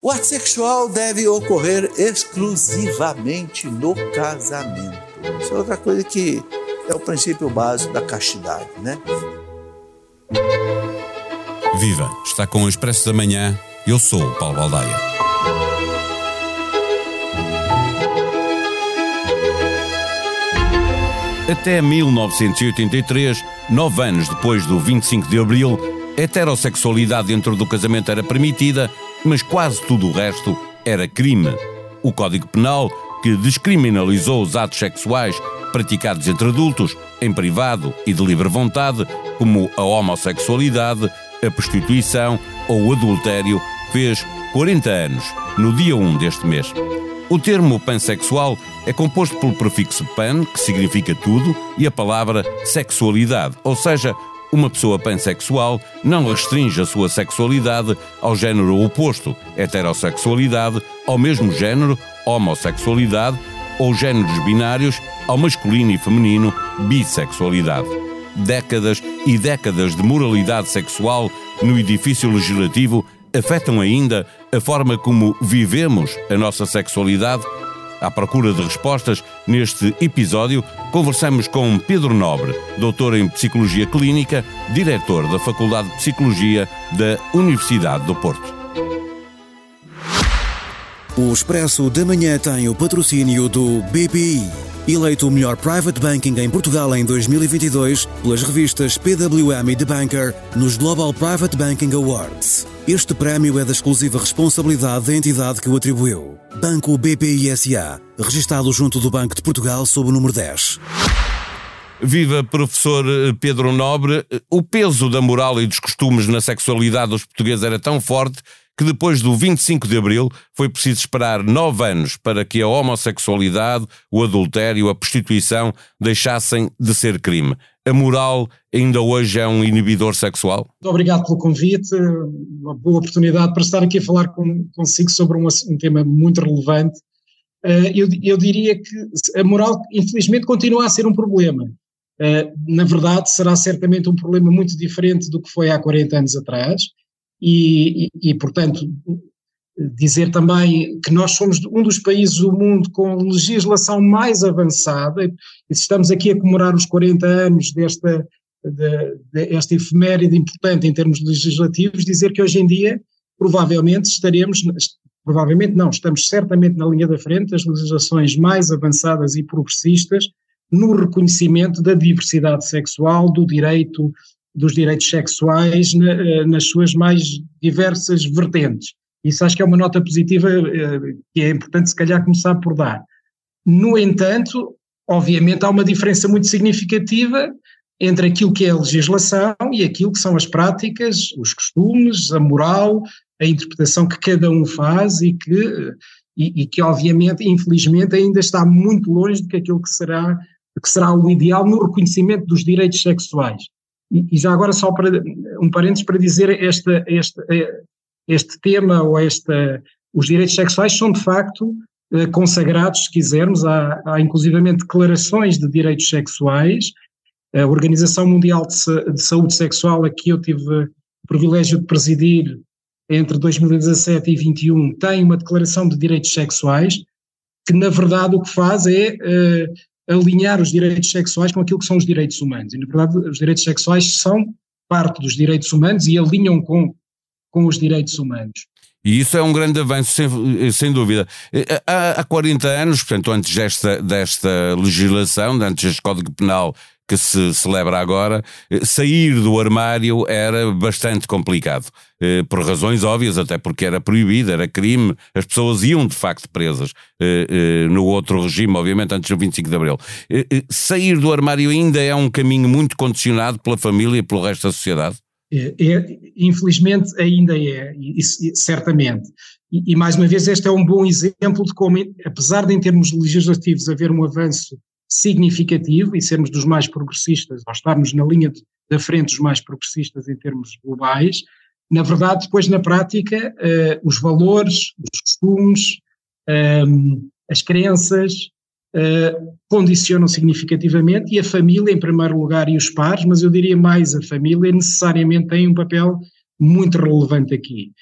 O ato sexual deve ocorrer exclusivamente no casamento. Isso é outra coisa que é o princípio básico da castidade, né? Viva! Está com o Expresso da Manhã. Eu sou o Paulo Baldaia. Até 1983, nove anos depois do 25 de Abril, a heterossexualidade dentro do casamento era permitida mas quase tudo o resto era crime. O Código Penal, que descriminalizou os atos sexuais praticados entre adultos, em privado e de livre vontade, como a homossexualidade, a prostituição ou o adultério, fez 40 anos, no dia 1 deste mês. O termo pansexual é composto pelo prefixo pan, que significa tudo, e a palavra sexualidade, ou seja, uma pessoa pansexual não restringe a sua sexualidade ao género oposto, heterossexualidade, ao mesmo género, homossexualidade, ou géneros binários, ao masculino e feminino, bissexualidade. Décadas e décadas de moralidade sexual no edifício legislativo afetam ainda a forma como vivemos a nossa sexualidade à procura de respostas, neste episódio conversamos com Pedro Nobre, doutor em Psicologia Clínica, diretor da Faculdade de Psicologia da Universidade do Porto. O Expresso da Manhã tem o patrocínio do BPI, eleito o melhor private banking em Portugal em 2022 pelas revistas PWM e The Banker nos Global Private Banking Awards. Este prémio é da exclusiva responsabilidade da entidade que o atribuiu. Banco BPI SA, registado junto do Banco de Portugal sob o número 10. Viva professor Pedro Nobre. O peso da moral e dos costumes na sexualidade dos portugueses era tão forte que depois do 25 de Abril foi preciso esperar nove anos para que a homossexualidade, o adultério, a prostituição deixassem de ser crime a moral ainda hoje é um inibidor sexual? Muito obrigado pelo convite, uma boa oportunidade para estar aqui a falar com, consigo sobre um, um tema muito relevante. Uh, eu, eu, diria que a moral, infelizmente, continua a ser um problema. Uh, na verdade, será certamente um problema muito diferente do que foi há 40 anos atrás, e, e, e portanto, dizer também que nós somos um dos países do mundo com legislação mais avançada, e estamos aqui a comemorar os 40 anos desta, de, de, esta efeméride importante em termos legislativos, dizer que hoje em dia provavelmente estaremos, provavelmente não, estamos certamente na linha da frente das legislações mais avançadas e progressistas no reconhecimento da diversidade sexual, do direito, dos direitos sexuais na, eh, nas suas mais diversas vertentes. Isso acho que é uma nota positiva eh, que é importante se calhar começar por dar. No entanto, obviamente há uma diferença muito significativa entre aquilo que é a legislação e aquilo que são as práticas, os costumes, a moral, a interpretação que cada um faz e que, e, e que obviamente, infelizmente, ainda está muito longe de que aquilo que será, que será o ideal no reconhecimento dos direitos sexuais. E, e já agora só para um parênteses para dizer esta, esta, eh, este tema ou esta, os direitos sexuais são de facto eh, consagrados, se quisermos, há, há inclusivamente declarações de direitos sexuais. A Organização Mundial de, de Saúde Sexual, a que eu tive o privilégio de presidir entre 2017 e 2021, tem uma declaração de direitos sexuais, que na verdade o que faz é uh, alinhar os direitos sexuais com aquilo que são os direitos humanos. E na verdade os direitos sexuais são parte dos direitos humanos e alinham com com os direitos humanos. E isso é um grande avanço, sem, sem dúvida. Eh, há, há 40 anos, portanto, antes desta, desta legislação, antes deste Código Penal que se celebra agora, eh, sair do armário era bastante complicado. Eh, por razões óbvias, até porque era proibido, era crime, as pessoas iam de facto presas no outro regime, obviamente, antes do 25 de Abril. Sair do armário ainda é um caminho muito condicionado pela família e pelo resto da sociedade? É, é, infelizmente ainda é, isso, certamente. E, e, mais uma vez este é um bom exemplo de como, apesar de em termos legislativos haver um avanço significativo e sermos dos mais progressistas, ou estarmos na linha da frente dos mais progressistas em termos globais, na verdade depois na prática uh, os valores, os costumes, um, ehm, as crenças, uh, condicionam significativamente e a família, em primeiro lugar, e os pares, mas eu diria mais a família, necessariamente tem um papel muito relevante aqui.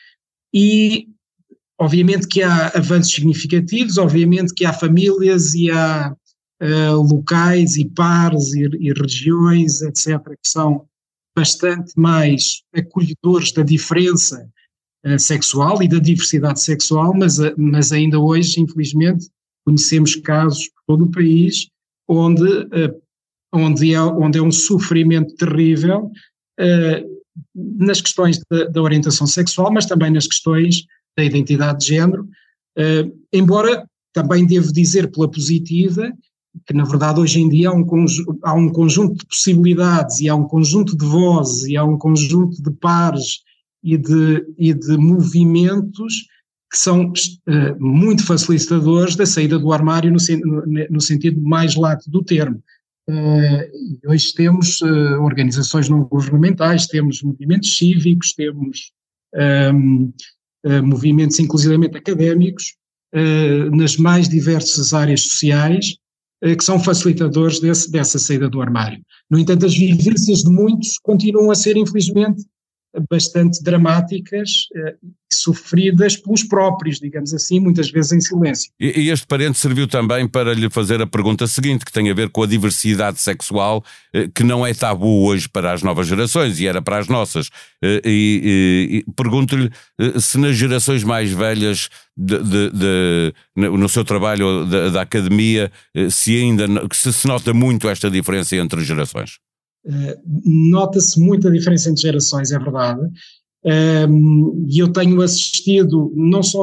E obviamente que há avanços significativos, obviamente que há famílias e há uh, locais e pares e, e regiões, etc., que são bastante mais acolhedores da diferença uh, sexual e da diversidade sexual, mas, mas ainda hoje, infelizmente, conhecemos casos todo o país onde, uh, onde, é, onde é um sofrimento terrível nas questões da, da, orientação sexual, mas também nas questões da identidade de género, embora também devo dizer pela positiva que na verdade hoje em dia há um, há um conjunto de possibilidades e há um conjunto de vozes e há um conjunto de pares e de, e de movimentos que são uh, muito facilitadores da saída do armário no, no, no sentido mais lato do termo. Uh, hoje temos uh, organizações não governamentais, temos movimentos cívicos, temos um, ehm, movimentos inclusivamente académicos, nas mais diversas áreas sociais, que são facilitadores desse, dessa saída do armário. No entanto, as vivências de muitos continuam a ser, infelizmente, bastante dramáticas sofridas pelos próprios, digamos assim, muitas vezes em silêncio. E, e, este parente serviu também para lhe fazer a pergunta seguinte, que tem a ver com a diversidade sexual, eh, que não é tabu hoje para as novas gerações e era para as nossas. E, e, e pergunto-lhe se nas gerações mais velhas de, de, de, no seu trabalho da, da academia, se ainda se, se nota muito esta diferença entre gerações. Eh, nota-se muita diferença entre gerações, é verdade. E eu tenho assistido, não só,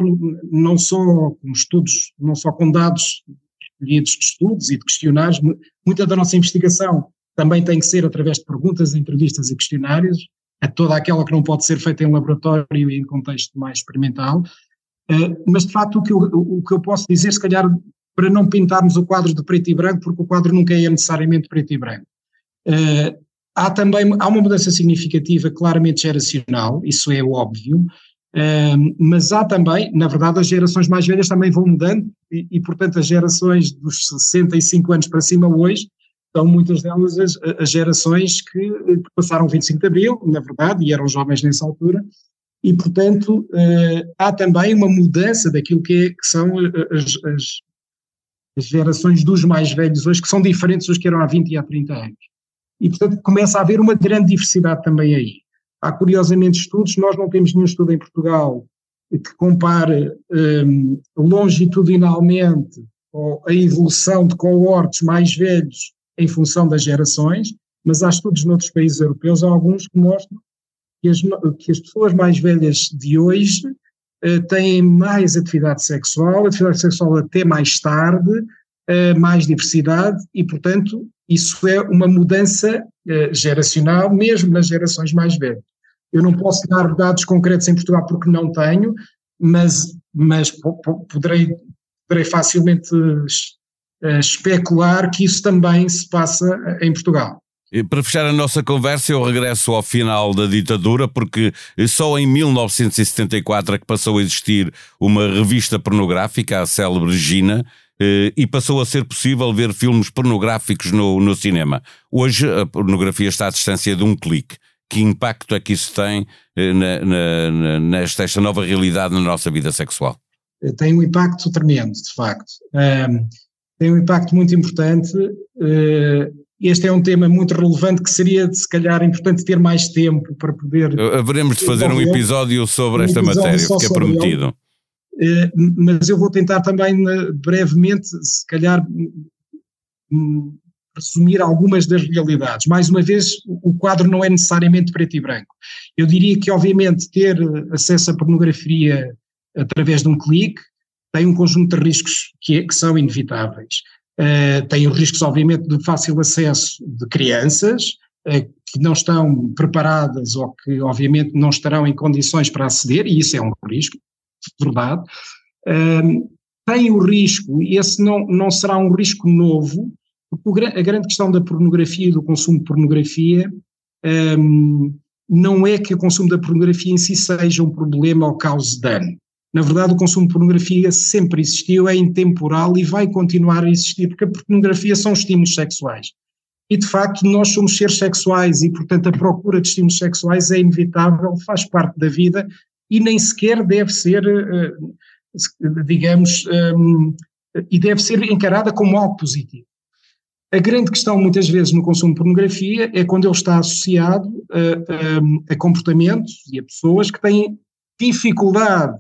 não só com estudos, não só com dados escolhidos de estudos e de questionários, muita da nossa investigação também tem que ser através de perguntas, entrevistas e questionários, é toda aquela que não pode ser feita em laboratório e em contexto mais experimental. Uh, mas de facto o que, eu, o que eu posso dizer, se calhar, para não pintarmos o quadro de preto e branco, porque o quadro nunca é necessariamente preto e branco. Uh, há também há uma mudança significativa, claramente geracional, isso é óbvio, uh, mas há também, na verdade, as gerações mais velhas também vão mudando e, e, portanto, as gerações dos 65 anos para cima hoje são muitas delas as, as gerações que, que passaram 25 de Abril, na verdade, e eram jovens nessa altura, e, portanto, uh, há também uma mudança daquilo que, é, que são as, as, as, gerações dos mais velhos hoje, que são diferentes dos que eram há 20 e há 30 anos e, portanto, começa a haver uma grande diversidade também aí. Há, curiosamente, estudos, nós não temos nenhum estudo em Portugal que compare um, longitudinalmente a evolução de coortes mais velhos em função das gerações, mas há estudos noutros países europeus, há alguns que mostram que as, que as pessoas mais velhas de hoje uh, têm mais atividade sexual, atividade sexual até mais tarde, mais diversidade e, portanto, isso é uma mudança uh, geracional, mesmo nas gerações mais velhas. Eu não posso dar dados concretos em Portugal porque não tenho, mas, mas poderei, poderei facilmente uh, especular que isso também se passa em Portugal. Para fechar a nossa conversa, eu regresso ao final da ditadura, porque só em 1974 é que passou a existir uma revista pornográfica, a célebre Gina, eh, e passou a ser possível ver filmes pornográficos no, no cinema. Hoje a pornografia está à distância de um clique. Que impacto é que isso tem eh, na, na, nesta esta nova realidade na nossa vida sexual? Eh, tem um impacto tremendo, de facto. Um, tem um impacto muito importante. Uh, este é um tema muito relevante que seria, se calhar, importante ter mais tempo para poder. Haveremos de fazer um episódio sobre um esta episódio matéria, que é prometido. Eh, mas eu vou tentar também brevemente, se calhar, resumir algumas das realidades. Mais uma vez, o quadro não é necessariamente preto e branco. Eu diria que, obviamente, ter acesso à pornografia através de um clique tem um conjunto de riscos que, é, que são inevitáveis. Uh, tem os riscos, obviamente, de fácil acesso de crianças uh, que não estão preparadas ou que, obviamente, não estarão em condições para aceder, e isso é um risco verdade, um, tem o risco, e esse não, não será um risco novo, porque a grande questão da pornografia e do consumo de pornografia um, não é que o consumo da pornografia em si seja um problema ou cause dano. Na verdade, o consumo de pornografia sempre existiu, é intemporal e vai continuar a existir, porque a pornografia são estímulos sexuais. E, de facto, nós somos seres sexuais e, portanto, a procura de estímulos sexuais é inevitável, faz parte da vida e nem sequer deve ser, uh, digamos, um, e deve ser encarada como algo positivo. A grande questão, muitas vezes, no consumo de pornografia é quando ele está associado a, a, a comportamentos e a pessoas que têm dificuldade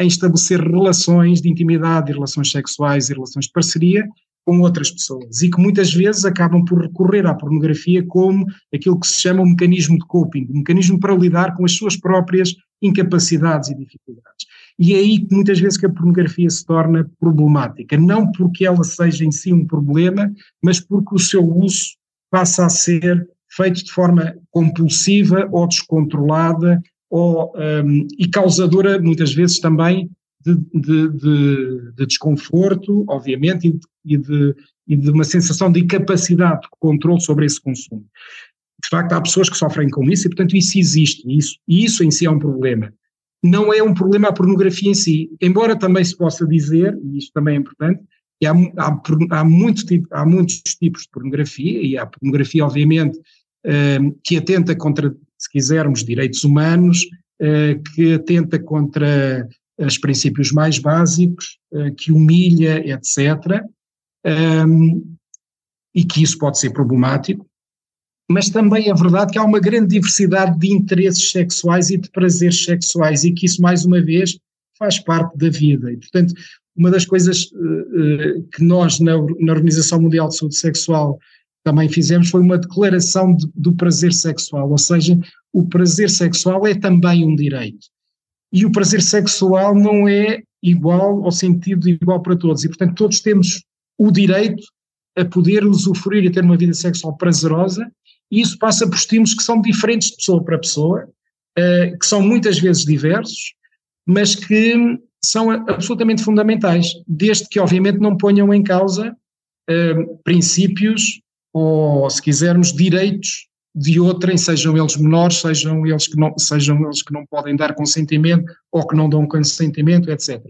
em estabelecer relações de intimidade, relações sexuais e relações de parceria com outras pessoas e que muitas vezes acabam por recorrer à pornografia como aquilo que se chama um mecanismo de coping, um mecanismo para lidar com as suas próprias incapacidades e dificuldades. E é aí que muitas vezes que a pornografia se torna problemática, não porque ela seja em si um problema, mas porque o seu uso passa a ser feito de forma compulsiva ou descontrolada ou, um, e causadora muitas vezes também de, de, de, de desconforto, obviamente, e de, e de uma sensação de incapacidade de controle sobre esse consumo. De facto, há pessoas que sofrem com isso e, portanto, isso existe, isso, e isso em si é um problema. Não é um problema a pornografia em si, embora também se possa dizer, e isto também é importante, que há, há, há, muito tipo, há muitos tipos de pornografia, e há pornografia, obviamente, uh, que atenta contra, se quisermos, direitos humanos, uh, que atenta contra os princípios mais básicos, uh, que humilha, etc., um, e que isso pode ser problemático, mas também é verdade que há uma grande diversidade de interesses sexuais e de prazeres sexuais e que isso, mais uma vez, faz parte da vida. E, portanto, uma das coisas uh, que nós, na, na, Organização Mundial de Saúde Sexual, também fizemos foi uma declaração de, do prazer sexual, ou seja, o prazer sexual é também um direito. E o prazer sexual não é igual ao sentido igual para todos, e portanto todos temos o direito a poder usufruir e ter uma vida sexual prazerosa e isso passa por estímulos que são diferentes de pessoa para pessoa, uh, que são muitas vezes diversos, mas que são absolutamente fundamentais, desde que obviamente não ponham em causa uh, princípios ou, se quisermos, direitos de outrem, sejam eles menores, sejam eles que não, sejam eles que não podem dar consentimento ou que não dão consentimento, etc.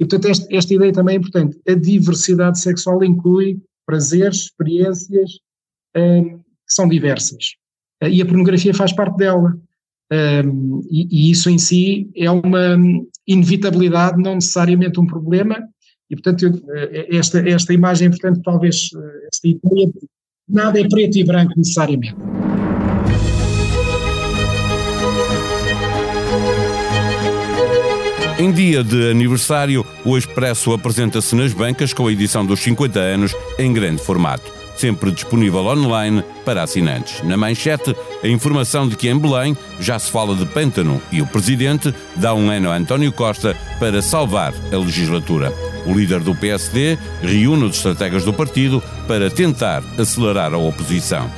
E portanto esta, ideia também é importante. A diversidade sexual inclui prazeres, experiências, uh, são diversas. Eh, e a pornografia faz parte dela. Um, e, isso em si é uma inevitabilidade, não necessariamente um problema, e portanto eh, esta, esta imagem, portanto, talvez eh, esta ideia, nada é preto e branco necessariamente. Em dia de aniversário, o Expresso apresenta-se nas bancas com a edição dos 50 anos em grande formato sempre disponível online para assinantes. Na manchete, a informação de que em Belém já se fala de pântano e o presidente dá um ano a António Costa para salvar a legislatura. O líder do PSD reúne os estrategas do partido para tentar acelerar a oposição.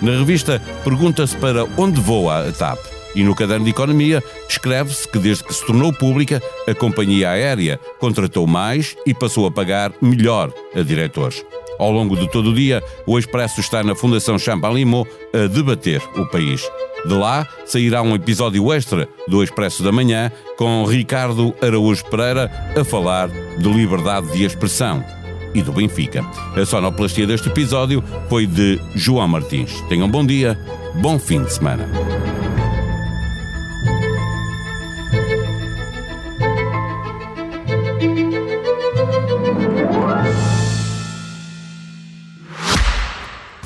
Na revista, pergunta-se para onde voa a TAP. E no caderno de economia, escreve-se que desde que se tornou pública, a companhia aérea contratou mais e passou a pagar melhor a diretores. Ao longo de todo o dia, o Expresso está na Fundação Champalimau a debater o país. De lá sairá um episódio extra do Expresso da Manhã com Ricardo Araújo Pereira a falar de liberdade de expressão e do Benfica. A sonoplastia deste episódio foi de João Martins. Tenham bom dia, bom fim de semana.